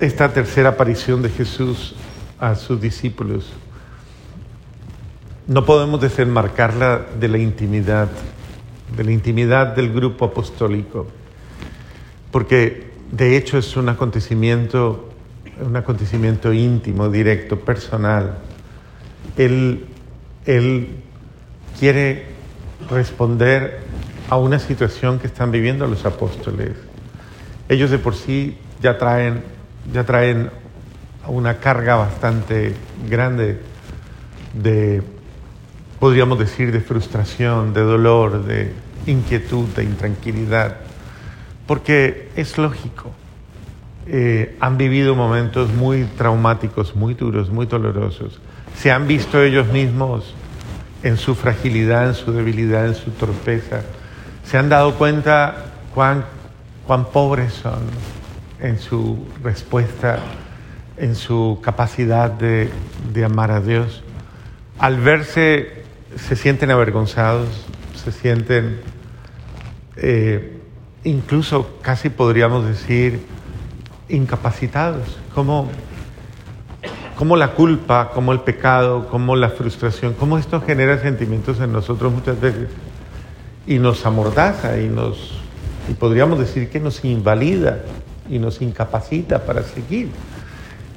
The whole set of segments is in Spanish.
esta tercera aparición de Jesús a sus discípulos, no podemos desenmarcarla de la intimidad, de la intimidad del grupo apostólico, porque de hecho es un acontecimiento, un acontecimiento íntimo, directo, personal. Él, él quiere responder a una situación que están viviendo los apóstoles. Ellos de por sí ya traen, ya traen una carga bastante grande de, podríamos decir, de frustración, de dolor, de inquietud, de intranquilidad, porque es lógico. Eh, han vivido momentos muy traumáticos, muy duros, muy dolorosos. Se han visto ellos mismos en su fragilidad, en su debilidad, en su torpeza. Se han dado cuenta cuán, cuán pobres son en su respuesta, en su capacidad de, amar a Dios. Al verse, se sienten avergonzados, se sienten, eh, incluso casi podríamos decir, incapacitados. Como, como la culpa, como el pecado, como la frustración, como esto genera sentimientos en nosotros muchas veces y nos amordaza y nos, y podríamos decir que nos invalida y nos incapacita para seguir.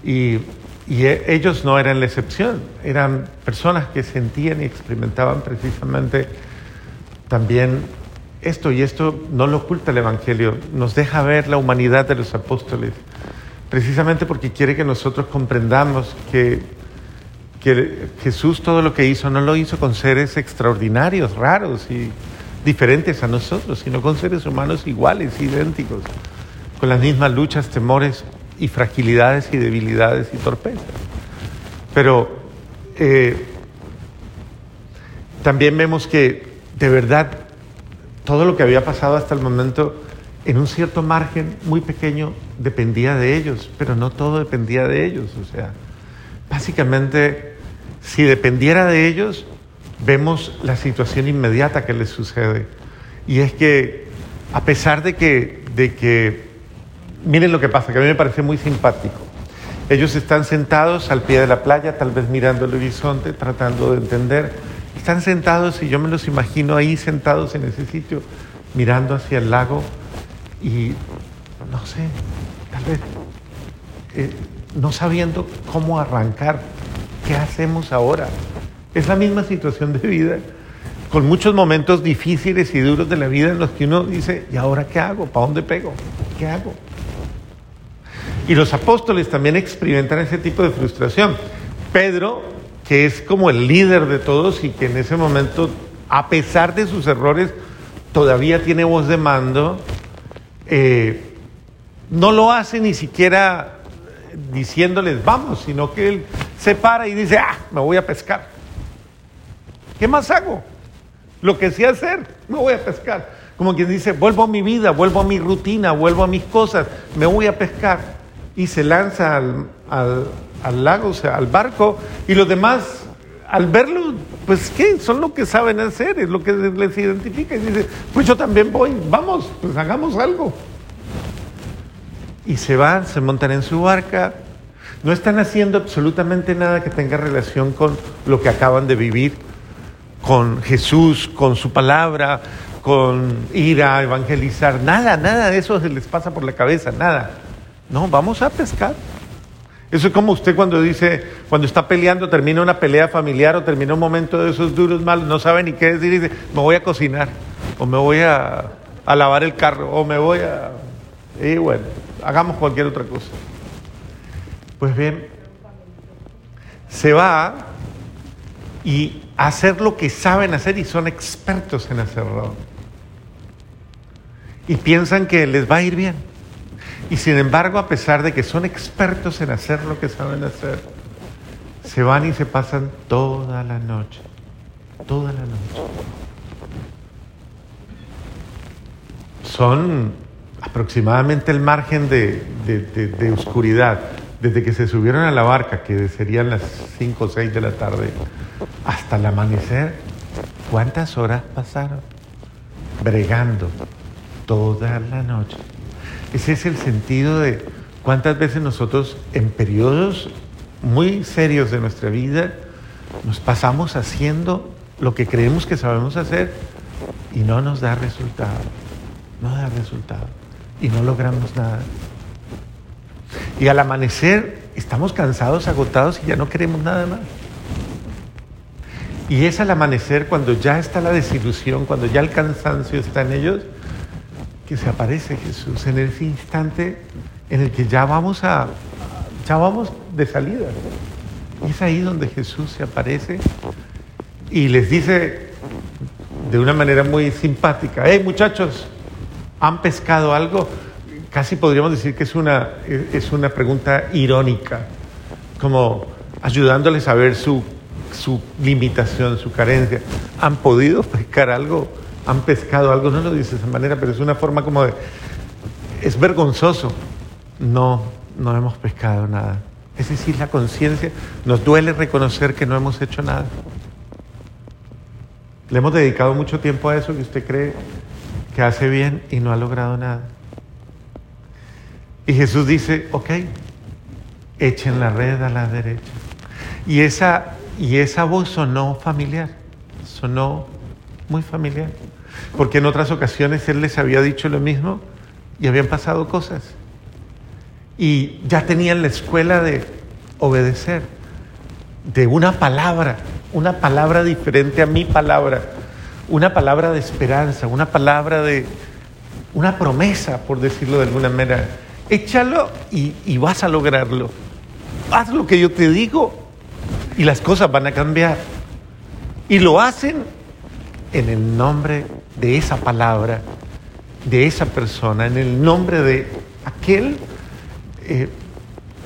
Y, y e, ellos no eran la excepción, eran personas que sentían y experimentaban precisamente también esto, y esto no lo oculta el Evangelio, nos deja ver la humanidad de los apóstoles, precisamente porque quiere que nosotros comprendamos que, que Jesús todo lo que hizo no lo hizo con seres extraordinarios, raros y diferentes a nosotros, sino con seres humanos iguales, idénticos con las mismas luchas, temores y fragilidades y debilidades y torpezas. Pero eh, también vemos que de verdad todo lo que había pasado hasta el momento en un cierto margen muy pequeño dependía de ellos, pero no todo dependía de ellos. O sea, básicamente, si dependiera de ellos, vemos la situación inmediata que les sucede. Y es que, a pesar de que, de que miren lo que pasa, que a mí me parece muy simpático. Ellos están sentados al pie de la playa, tal vez mirando el horizonte, tratando de entender. Están sentados y yo me los imagino ahí sentados en ese sitio, mirando hacia el lago y, no sé, tal vez eh, no sabiendo cómo arrancar. ¿Qué hacemos ahora? Es la misma situación de vida, con muchos momentos difíciles y duros de la vida en los que uno dice, ¿y ahora qué hago? ¿Para dónde pego? ¿Qué hago? Y los apóstoles también experimentan ese tipo de frustración. Pedro, que es como el líder de todos y que en ese momento, a pesar de sus errores, todavía tiene voz de mando, eh, no lo hace ni siquiera diciéndoles vamos, sino que él se para y dice, ah, me voy a pescar. ¿Qué más hago? Lo que sé hacer, me voy a pescar. Como quien dice, vuelvo a mi vida, vuelvo a mi rutina, vuelvo a mis cosas, me voy a pescar y se lanza al, lago, o sea, al barco, y los demás, al verlo, pues qué, son lo que saben hacer, es lo que les identifica, y dice, pues yo también voy, vamos, pues hagamos algo. Y se van, se montan en su barca, no están haciendo absolutamente nada que tenga relación con lo que acaban de vivir, con Jesús, con su palabra, con ir a evangelizar, nada, nada de eso se les pasa por la cabeza, nada. No, vamos a pescar. Eso es como usted cuando dice, cuando está peleando, termina una pelea familiar o termina un momento de esos duros malos, no sabe ni qué decir y dice, me voy a cocinar, o me voy a, a lavar el carro, o me voy a... Y bueno, hagamos cualquier otra cosa. Pues bien, se va y hacer lo que saben hacer y son expertos en hacerlo. Y piensan que les va a ir bien. Y sin embargo, a pesar de que son expertos en hacer lo que saben hacer, se van y se pasan toda la noche, toda la noche. Son aproximadamente el margen de, de, oscuridad, desde que se subieron a la barca, que serían las 5 o 6 de la tarde, hasta el amanecer, ¿cuántas horas pasaron? Bregando toda la noche. Ese es el sentido de ¿Cuántas veces nosotros en periodos muy serios de nuestra vida nos pasamos haciendo lo que creemos que sabemos hacer y no nos da resultado? No da resultado. Y no logramos nada. Y al amanecer estamos cansados, agotados y ya no queremos nada más. Y es al amanecer cuando ya está la desilusión, cuando ya el cansancio está en ellos, que se aparece Jesús en ese instante en el que ya vamos a ya vamos de salida. Y es ahí donde Jesús se aparece y les dice de una manera muy simpática, hey muchachos, ¿han pescado algo? Casi podríamos decir que es una, es una pregunta irónica, como ayudándoles a ver su, su limitación, su carencia. ¿Han podido pescar algo? ¿Han pescado algo? No lo dice de esa manera, pero es una forma como de... Es vergonzoso. No, no hemos pescado nada. Es decir, la conciencia, nos duele reconocer que no hemos hecho nada. Le hemos dedicado mucho tiempo a eso que usted cree que hace bien y no ha logrado nada. Y Jesús dice, ok, echen la red a la derecha. Y esa, y esa voz sonó familiar, sonó muy familiar. Porque en otras ocasiones Él les había dicho lo mismo y habían pasado cosas. Y ya tenían la escuela de obedecer, de una palabra, una palabra diferente a mi palabra, una palabra de esperanza, una palabra de, una promesa, por decirlo de alguna manera échalo y, vas a lograrlo. Haz lo que yo te digo y las cosas van a cambiar. Y lo hacen en el nombre de esa palabra, de esa persona, en el nombre de aquel eh,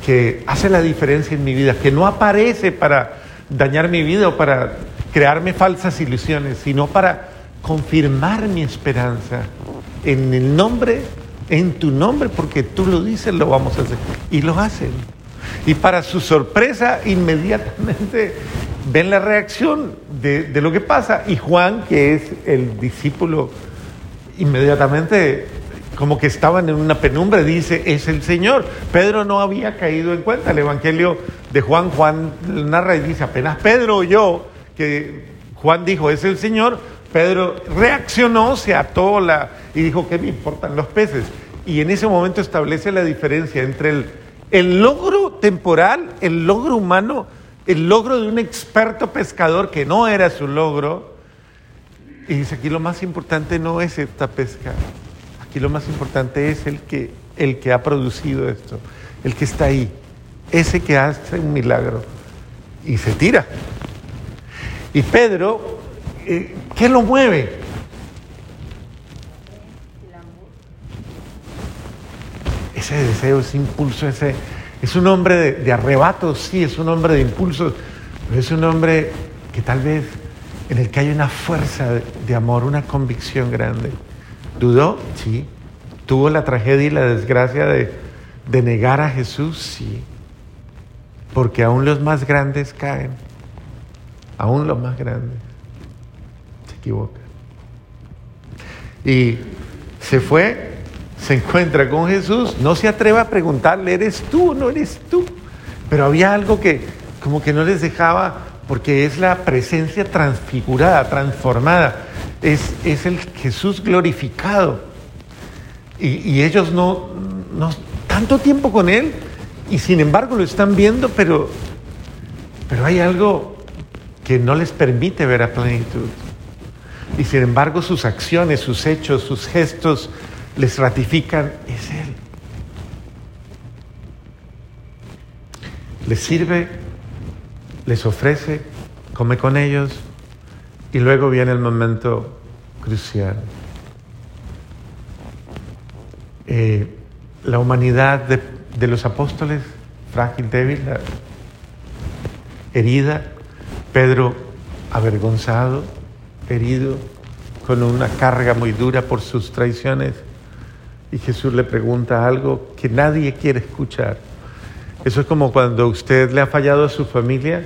que hace la diferencia en mi vida, que no aparece para dañar mi vida o para crearme falsas ilusiones, sino para confirmar mi esperanza en el nombre en tu nombre, porque tú lo dices, lo vamos a hacer. Y lo hacen. Y para su sorpresa, inmediatamente ven la reacción de, lo que pasa. Y Juan, que es el discípulo, inmediatamente, como que estaban en una penumbra, dice, es el Señor. Pedro no había caído en cuenta. El Evangelio de Juan, Juan narra y dice, apenas Pedro oyó que Juan dijo, es el Señor, Pedro reaccionó, se ató la, y dijo, ¿qué me importan los peces? Y en ese momento establece la diferencia entre el, el logro temporal, el logro humano, el logro de un experto pescador que no era su logro. Y dice, aquí lo más importante no es esta pesca, aquí lo más importante es el que, el que ha producido esto, el que está ahí, ese que hace un milagro. Y se tira. Y Pedro eh, ¿qué lo mueve? Ese deseo, ese impulso, ese, es un hombre de, de arrebatos, sí, es un hombre de impulsos, pero es un hombre que tal vez en el que hay una fuerza de, amor, una convicción grande. ¿Dudó? Sí. ¿Tuvo la tragedia y la desgracia de, de negar a Jesús? Sí. Porque aún los más grandes caen. Aún los más grandes equivoca. Y se fue, se encuentra con Jesús, no se atreve a preguntarle, ¿eres tú o no eres tú? Pero había algo que como que no les dejaba, porque es la presencia transfigurada, transformada, es, es el Jesús glorificado. Y, y ellos no, no, tanto tiempo con Él, y sin embargo lo están viendo, pero, pero hay algo que no les permite ver a plenitud. Y sin embargo sus acciones, sus hechos, sus gestos les ratifican, es Él. Les sirve, les ofrece, come con ellos y luego viene el momento crucial. Eh, la humanidad de, de, los apóstoles, frágil, débil, herida, Pedro avergonzado, herido, con una carga muy dura por sus traiciones. Y Jesús le pregunta algo que nadie quiere escuchar. Eso es como cuando usted le ha fallado a su familia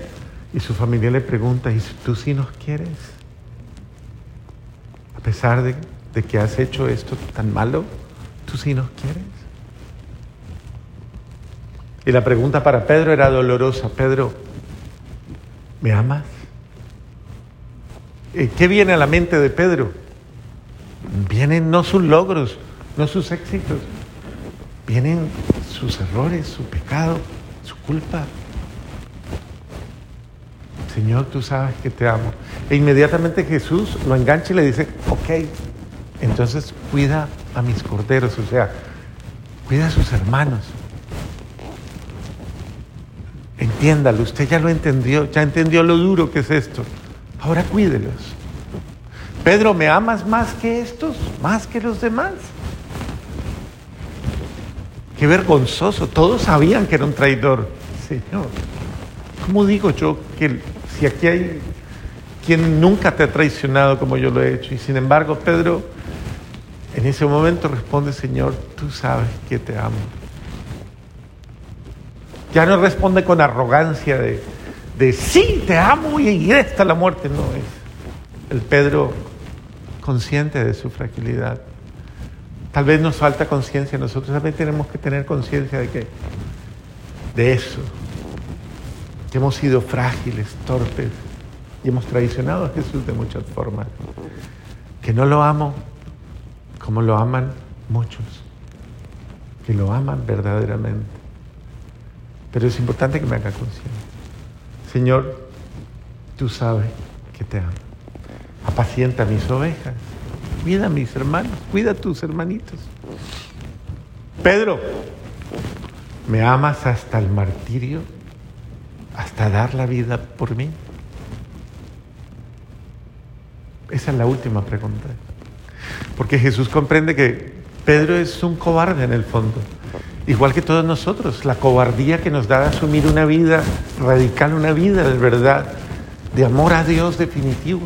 y su familia le pregunta, ¿y tú sí nos quieres? A pesar de, de que has hecho esto tan malo, ¿tú sí nos quieres? Y la pregunta para Pedro era dolorosa. Pedro, ¿me amas? Eh, ¿Qué viene a la mente de Pedro? Vienen no sus logros, no sus éxitos, vienen sus errores, su pecado, su culpa. Señor, tú sabes que te amo. E inmediatamente Jesús lo engancha y le dice, ok, entonces cuida a mis corderos, o sea, cuida a sus hermanos. Entiéndalo, usted ya lo entendió, ya entendió lo duro que es esto. Ahora cuídelos. Pedro, ¿me amas más que estos? ¿Más que los demás? Qué vergonzoso. Todos sabían que era un traidor. Señor, ¿cómo digo yo que si aquí hay quien nunca te ha traicionado como yo lo he hecho? Y sin embargo, Pedro, en ese momento responde, Señor, tú sabes que te amo. Ya no responde con arrogancia de, de sí, te amo y esta la muerte. No es el Pedro consciente de su fragilidad. Tal vez nos falta conciencia, nosotros también tenemos que tener conciencia de que, de eso, que hemos sido frágiles, torpes y hemos traicionado a Jesús de muchas formas. Que no lo amo como lo aman muchos, que lo aman verdaderamente. Pero es importante que me haga conciencia. Señor, tú sabes que te amo. Apacienta mis ovejas. Cuida a mis hermanos. Cuida a tus hermanitos. Pedro, ¿me amas hasta el martirio? ¿Hasta dar la vida por mí? Esa es la última pregunta. Porque Jesús comprende que Pedro es un cobarde en el fondo. Igual que todos nosotros, la cobardía que nos da asumir una vida radical, una vida de verdad, de amor a Dios definitivo.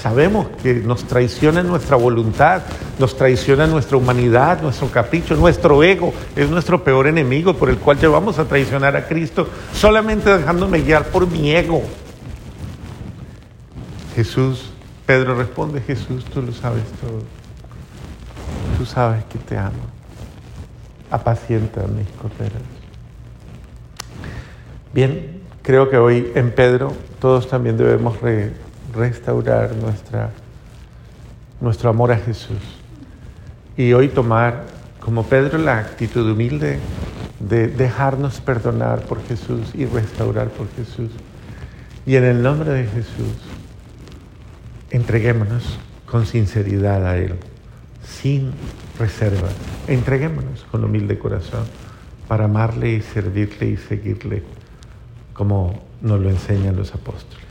Sabemos que nos traiciona nuestra voluntad, nos traiciona nuestra humanidad, nuestro capricho, nuestro ego, es nuestro peor enemigo por el cual llevamos a traicionar a Cristo solamente dejándome guiar por mi ego. Jesús, Pedro responde, Jesús, tú lo sabes todo. Tú sabes que te amo. Apacienta mis corderos. Bien, creo que hoy en Pedro todos también debemos restaurar nuestra, nuestro amor a Jesús. Y hoy tomar, como Pedro, la actitud humilde de dejarnos perdonar por Jesús y restaurar por Jesús. Y en el nombre de Jesús, entreguémonos con sinceridad a Él, sin reserva. Entreguémonos con humilde corazón para amarle y servirle y seguirle como nos lo enseñan los apóstoles.